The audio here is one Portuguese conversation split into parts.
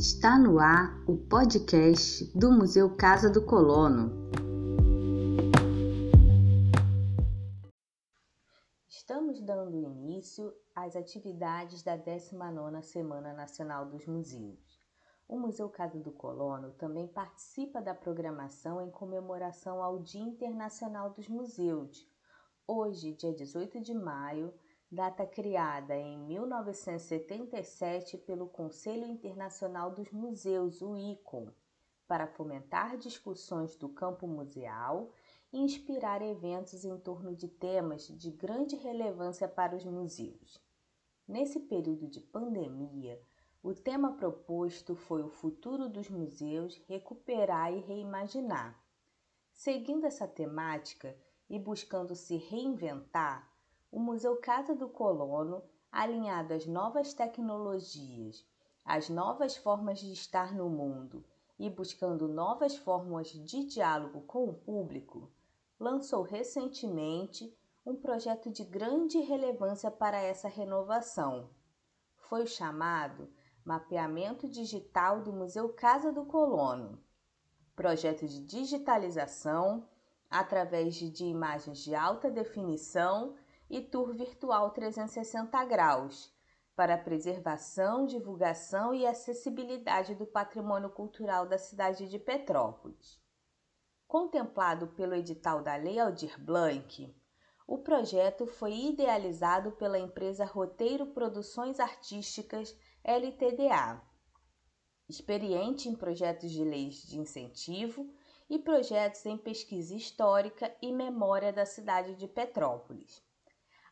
Está no ar o podcast do Museu Casa do Colono. Estamos dando início às atividades da 19ª Semana Nacional dos Museus. O Museu Casa do Colono também participa da programação em comemoração ao Dia Internacional dos Museus. Hoje, dia 18 de maio, data criada em 1977 pelo Conselho Internacional dos Museus, o ICOM, para fomentar discussões do campo museal e inspirar eventos em torno de temas de grande relevância para os museus. Nesse período de pandemia, o tema proposto foi o futuro dos museus recuperar e reimaginar. Seguindo essa temática e buscando se reinventar, o Museu Casa do Colono, alinhado às novas tecnologias, às novas formas de estar no mundo e buscando novas formas de diálogo com o público, lançou recentemente um projeto de grande relevância para essa renovação. Foi o chamado Mapeamento Digital do Museu Casa do Colono, projeto de digitalização através de imagens de alta definição e tour virtual 360 graus para a preservação, divulgação e acessibilidade do patrimônio cultural da cidade de Petrópolis. Contemplado pelo edital da Lei Aldir Blanc, o projeto foi idealizado pela empresa Roteiro Produções Artísticas LTDA, experiente em projetos de leis de incentivo e projetos em pesquisa histórica e memória da cidade de Petrópolis.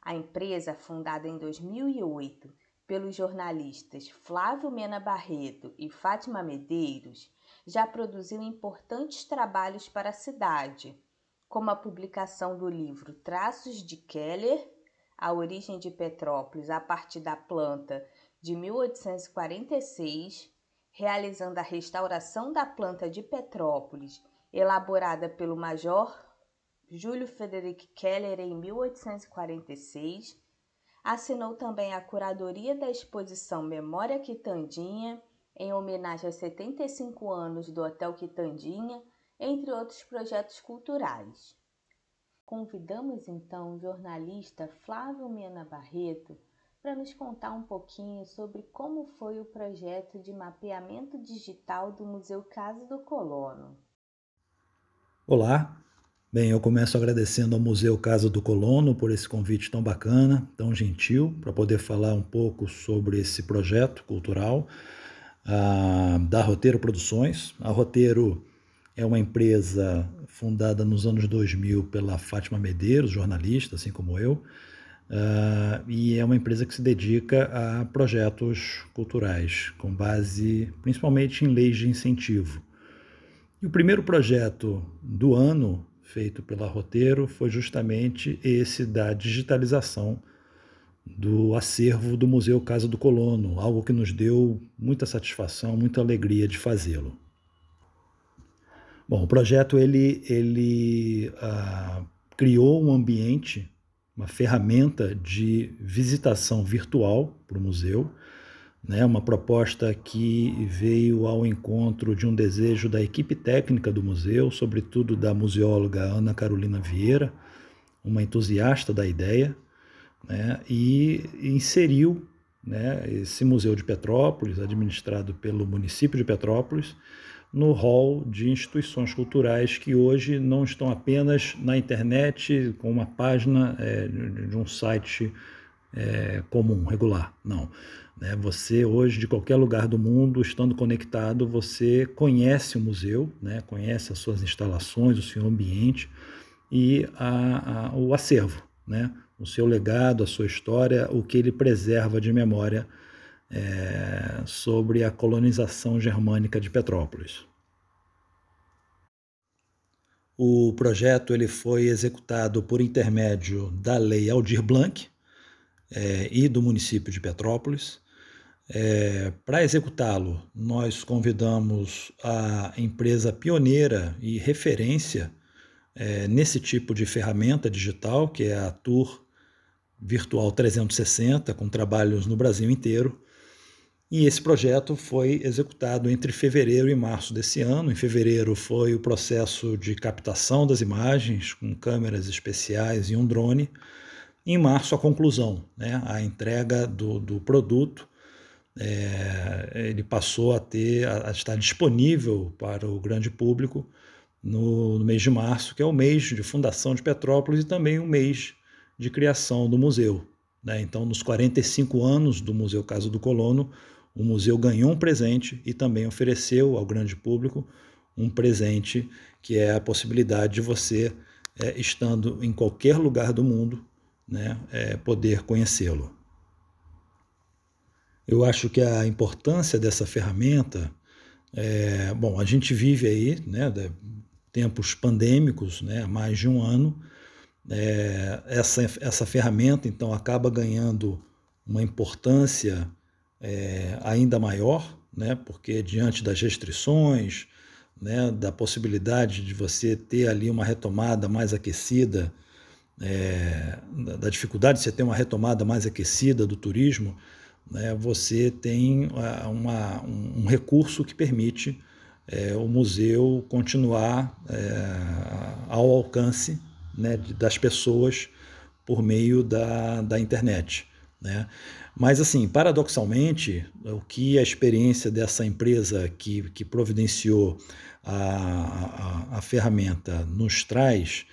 A empresa, fundada em 2008 pelos jornalistas Flávio Mena Barreto e Fátima Medeiros, já produziu importantes trabalhos para a cidade, como a publicação do livro Traços de Keller, A Origem de Petrópolis a partir da planta de 1846, realizando a restauração da planta de Petrópolis, elaborada pelo Major Júlio Frederic Keller em 1846. Assinou também a curadoria da exposição Memória Quitandinha, em homenagem aos 75 anos do Hotel Quitandinha, entre outros projetos culturais. Convidamos então o jornalista Flávio Mena Barreto para nos contar um pouquinho sobre como foi o projeto de mapeamento digital do Museu Casa do Colono. Olá, Bem, eu começo agradecendo ao Museu Casa do Colono por esse convite tão bacana, tão gentil, para poder falar um pouco sobre esse projeto cultural uh, da Roteiro Produções. A Roteiro é uma empresa fundada nos anos 2000 pela Fátima Medeiros, jornalista, assim como eu, uh, e é uma empresa que se dedica a projetos culturais, com base principalmente em leis de incentivo. E o primeiro projeto do ano feito pela Roteiro foi justamente esse da digitalização do acervo do Museu Casa do Colono, algo que nos deu muita satisfação, muita alegria de fazê-lo. Bom, o projeto ele, ele ah, criou um ambiente, uma ferramenta de visitação virtual para o museu, né, uma proposta que veio ao encontro de um desejo da equipe técnica do museu, sobretudo da museóloga Ana Carolina Vieira, uma entusiasta da ideia, né, e inseriu né, esse Museu de Petrópolis, administrado pelo município de Petrópolis, no hall de instituições culturais que hoje não estão apenas na internet com uma página é, de um site é, comum, regular. Não. Né? Você hoje, de qualquer lugar do mundo, estando conectado, você conhece o museu, né? conhece as suas instalações, o seu ambiente e a, a, o acervo, né? o seu legado, a sua história, o que ele preserva de memória é, sobre a colonização germânica de Petrópolis. O projeto ele foi executado por intermédio da Lei Aldir Blanc é, e do município de Petrópolis. É, Para executá-lo, nós convidamos a empresa pioneira e referência é, nesse tipo de ferramenta digital, que é a Tour Virtual 360, com trabalhos no Brasil inteiro. E esse projeto foi executado entre fevereiro e março desse ano. Em fevereiro foi o processo de captação das imagens com câmeras especiais e um drone. Em março, a conclusão, né, a entrega do, do produto. É, ele passou a, ter, a, estar disponível para o grande público no, no mês de março, que é o mês de fundação de Petrópolis e também o mês de criação do museu. Né? Então, nos 45 anos do Museu Casa do Colono, o museu ganhou um presente e também ofereceu ao grande público um presente que é a possibilidade de você, é, estando em qualquer lugar do mundo, né, é, poder conhecê-lo. Eu acho que a importância dessa ferramenta, é, bom, a gente vive aí, né, tempos pandêmicos, né, mais de um ano, é, essa, essa ferramenta então acaba ganhando uma importância é, ainda maior, né, porque diante das restrições, né, da possibilidade de você ter ali uma retomada mais aquecida, é, da dificuldade de você ter uma retomada mais aquecida do turismo, né, você tem uma, um recurso que permite é, o museu continuar é, ao alcance né, das pessoas por meio da, da internet. Né? Mas, assim, paradoxalmente, o que a experiência dessa empresa que, que providenciou a, a, a ferramenta nos traz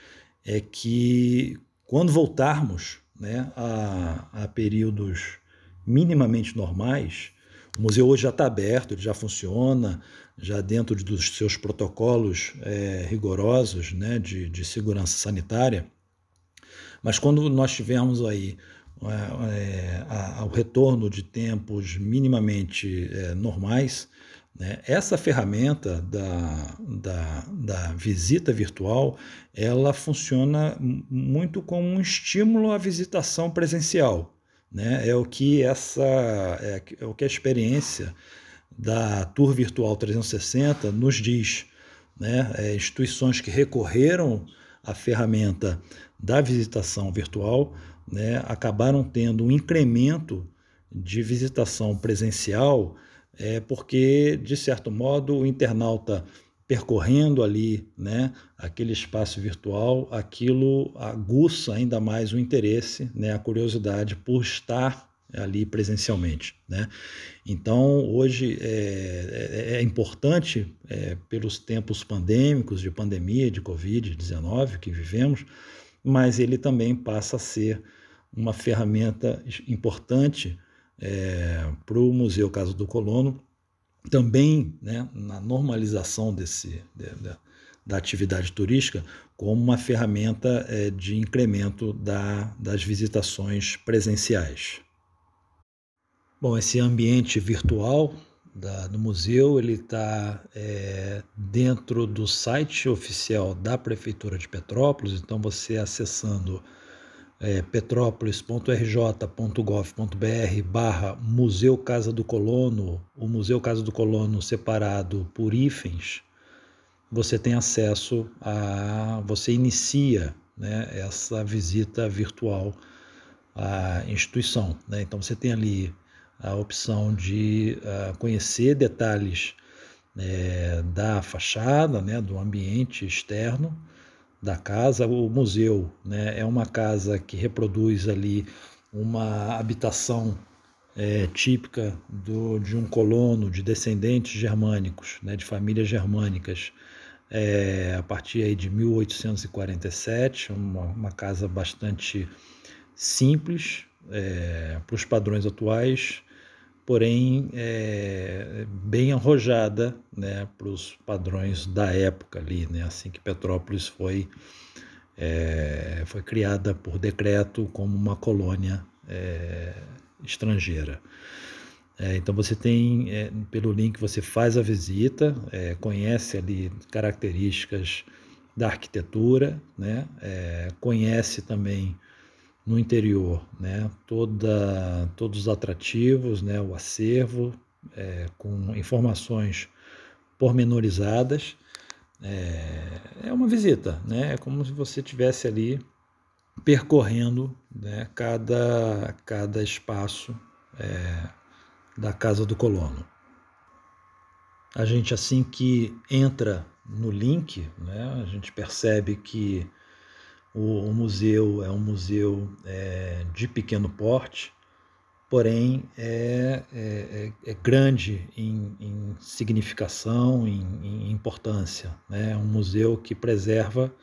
é que, quando voltarmos né, a, a períodos minimamente normais, o museu hoje já está aberto, ele já funciona, já dentro dos seus protocolos é, rigorosos né, de, de segurança sanitária. Mas quando nós tivermos aí é, ao retorno de tempos minimamente é, normais, né, essa ferramenta da, da, da, visita virtual ela funciona muito como um estímulo à visitação presencial. Né? É o que essa é, é o que a experiência da Tour Virtual 360 nos diz. Né? É, instituições que recorreram à ferramenta da visitação virtual né, acabaram tendo um incremento de visitação presencial, é, porque, de certo modo, o internauta percorrendo ali né, aquele espaço virtual, aquilo aguça ainda mais o interesse, né, a curiosidade por estar ali presencialmente. Né? Então, hoje é, é, é importante, é, pelos tempos pandêmicos, de pandemia, de Covid-19 que vivemos, mas ele também passa a ser uma ferramenta importante é, para o Museu Casa do Colono, também né, na normalização desse, de, de, da atividade turística, como uma ferramenta é, de incremento da, das visitações presenciais. Bom, esse ambiente virtual da, do museu ele está é, dentro do site oficial da Prefeitura de Petrópolis, então você acessando é, petrópolis.rj.gov.br barra Museu Casa do Colono, o Museu Casa do Colono separado por hífens, você tem acesso a. você inicia né, essa visita virtual à instituição. Né? Então você tem ali a opção de uh, conhecer detalhes é, da fachada, né, do ambiente externo da casa. O museu né, é uma casa que reproduz ali uma habitação é, típica do, de um colono de descendentes germânicos, né, de famílias germânicas, é, a partir aí de 1847, uma, uma casa bastante simples é, para os padrões atuais, porém é, bem arrojada né, para os padrões da época ali, né, assim que Petrópolis foi, é, foi criada por decreto como uma colônia é, estrangeira. É, então você tem, é, pelo link você faz a visita, é, conhece ali características da arquitetura, né, conhece também no interior, né? Toda, todos os atrativos, né? o acervo, é, com informações pormenorizadas. É, é uma visita, né? é como se você estivesse ali percorrendo né? cada, cada espaço é, da casa do colono. A gente, assim que entra no link, né, a gente percebe que o, o museu é um museu é, de pequeno porte, porém é, é, é, é grande em, em significação, em, em, importância. Né? É um museu que preserva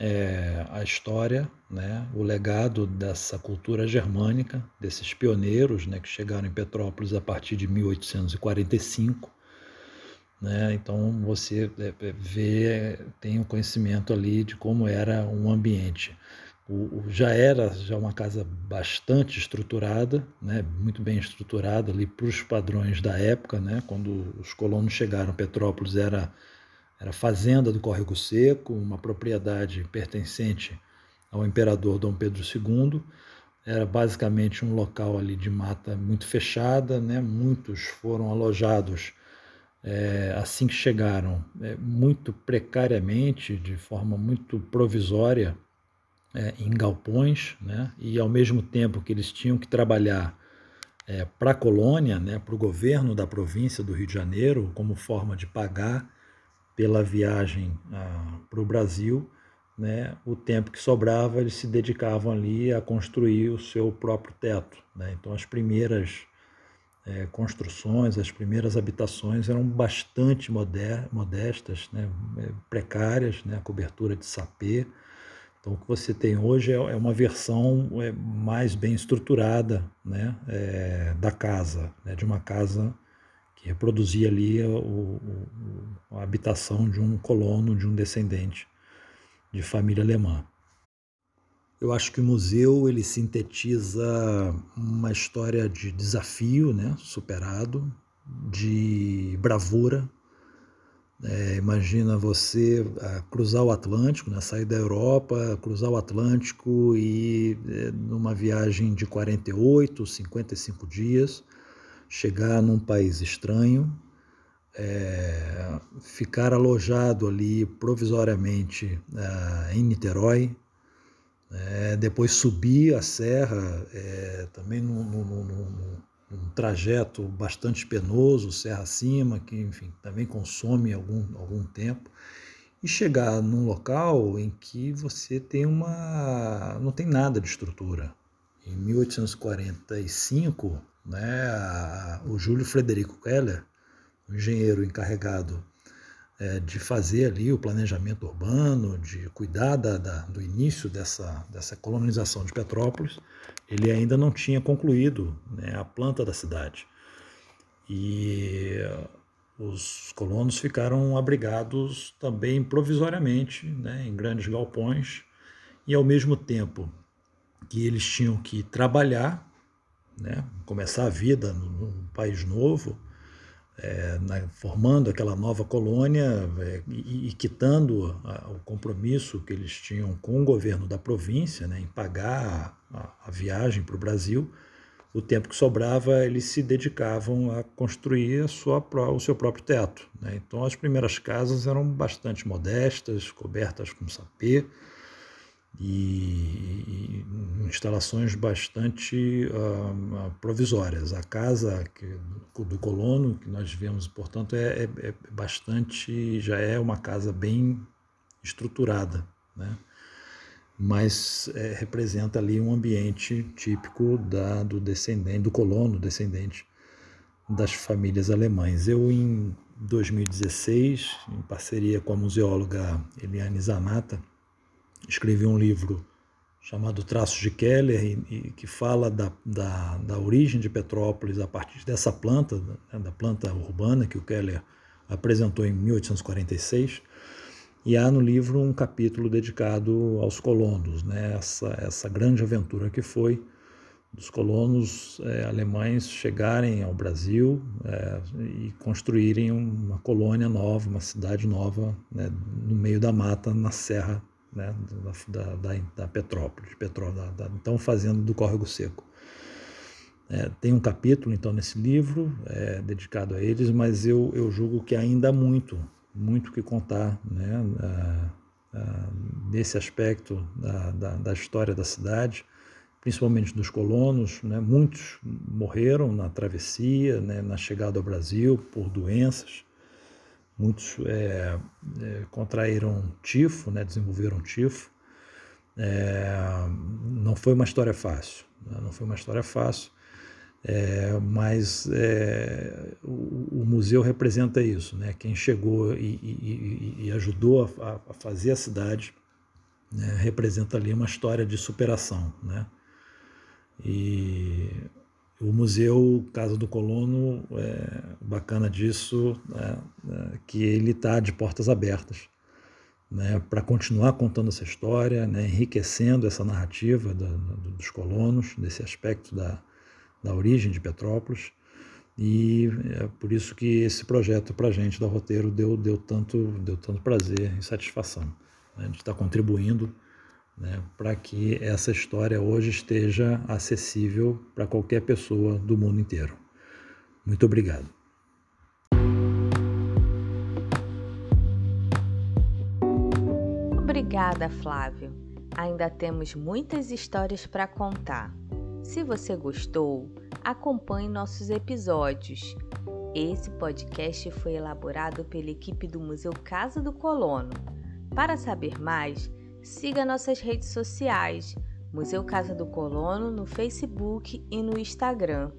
é, a história, né? o legado dessa cultura germânica, desses pioneiros né? que chegaram em Petrópolis a partir de 1845. Né? Então você é, vê, tem o um conhecimento ali de como era um ambiente o, já era já uma casa bastante estruturada, né, muito bem estruturada ali para os padrões da época, né, quando os colonos chegaram Petrópolis era era fazenda do Córrego Seco, uma propriedade pertencente ao imperador Dom Pedro II. Era basicamente um local ali de mata muito fechada, né? Muitos foram alojados é, assim que chegaram, é, muito precariamente, de forma muito provisória, é, em galpões, né? e ao mesmo tempo que eles tinham que trabalhar é, para a colônia, né, para o governo da província do Rio de Janeiro, como forma de pagar pela viagem ah, para o Brasil, né, o tempo que sobrava eles se dedicavam ali a construir o seu próprio teto. Né? Então as primeiras é, construções, as primeiras habitações eram bastante modestas, né, é, precárias, né, a cobertura de sapê, então, o que você tem hoje é, é uma versão é, mais bem estruturada né, é, da casa, né, de uma casa que reproduzia ali o, a habitação de um colono, de um descendente de família alemã. Eu acho que o museu ele sintetiza uma história de desafio, né, superado, de bravura, é, imagina você é, cruzar o Atlântico, né, sair da Europa, cruzar o Atlântico e é, numa viagem de 48, 55 dias, chegar num país estranho, é, ficar alojado ali provisoriamente é, em Niterói, é, depois subir a serra, também no, no, no um trajeto bastante penoso, serra acima, que enfim também consome algum, algum tempo, e chegar num local em que você tem uma não tem nada de estrutura. Em 1845, né, o Júlio Frederico Keller, engenheiro encarregado é, de fazer ali o planejamento urbano, de cuidar da, da, do início dessa, dessa colonização de Petrópolis, ele ainda não tinha concluído né, a planta da cidade. E os colonos ficaram abrigados também provisoriamente né, em grandes galpões, e ao mesmo tempo que eles tinham que trabalhar, né, começar a vida num país novo, é, na, formando aquela nova colônia é, e, e, quitando a, o compromisso que eles tinham com o governo da província né, em pagar a, a viagem para o Brasil, o tempo que sobrava eles se dedicavam a construir a sua, o seu próprio teto. Né? Então as primeiras casas eram bastante modestas, cobertas com sapê, e, instalações bastante uh, provisórias. A casa que, do colono que nós vemos, portanto, é, é, é, bastante, já é uma casa bem estruturada, né? mas é, representa ali um ambiente típico da, do descendente, do colono descendente das famílias alemães. Eu, em 2016, em parceria com a museóloga Eliane Zanata, escrevi um livro chamado Traços de Keller, e, e que fala da, da, da, origem de Petrópolis a partir dessa planta, né, da planta urbana que o Keller apresentou em 1846. E há no livro um capítulo dedicado aos colonos, né? essa, essa grande aventura que foi dos colonos é, alemães chegarem ao Brasil é, e construírem uma colônia nova, uma cidade nova, né, no meio da mata, na Serra né, da, da, da Petrópolis, Petró, da, da, então fazendo do Córrego Seco. É, tem um capítulo, então, nesse livro é, dedicado a eles, mas eu, eu julgo que ainda há muito, muito que contar né, a, a, nesse aspecto da, da, da, história da cidade, principalmente dos colonos. Né? Muitos morreram na travessia, né? na chegada ao Brasil, por doenças. Muitos é, é, contraíram tifo, né? desenvolveram tifo. É, não foi uma história fácil, né? não foi uma história fácil, é, mas é, o, o, museu representa isso, né? quem chegou e, e, e ajudou a, a, fazer a cidade né? representa ali uma história de superação. Né? E o Museu Casa do Colono, é, bacana disso, é, é, que ele está de portas abertas né, para continuar contando essa história, né, enriquecendo essa narrativa da, da, dos colonos, desse aspecto da, da origem de Petrópolis. E é por isso que esse projeto para a gente da Roteiro deu, deu, tanto, deu tanto prazer e satisfação né, de estar contribuindo né, para que essa história hoje esteja acessível para qualquer pessoa do mundo inteiro. Muito obrigado. Obrigada, Flávio. Ainda temos muitas histórias para contar. Se você gostou, acompanhe nossos episódios. Esse podcast foi elaborado pela equipe do Museu Casa do Colono. Para saber mais, siga nossas redes sociais, Museu Casa do Colono no Facebook e no Instagram.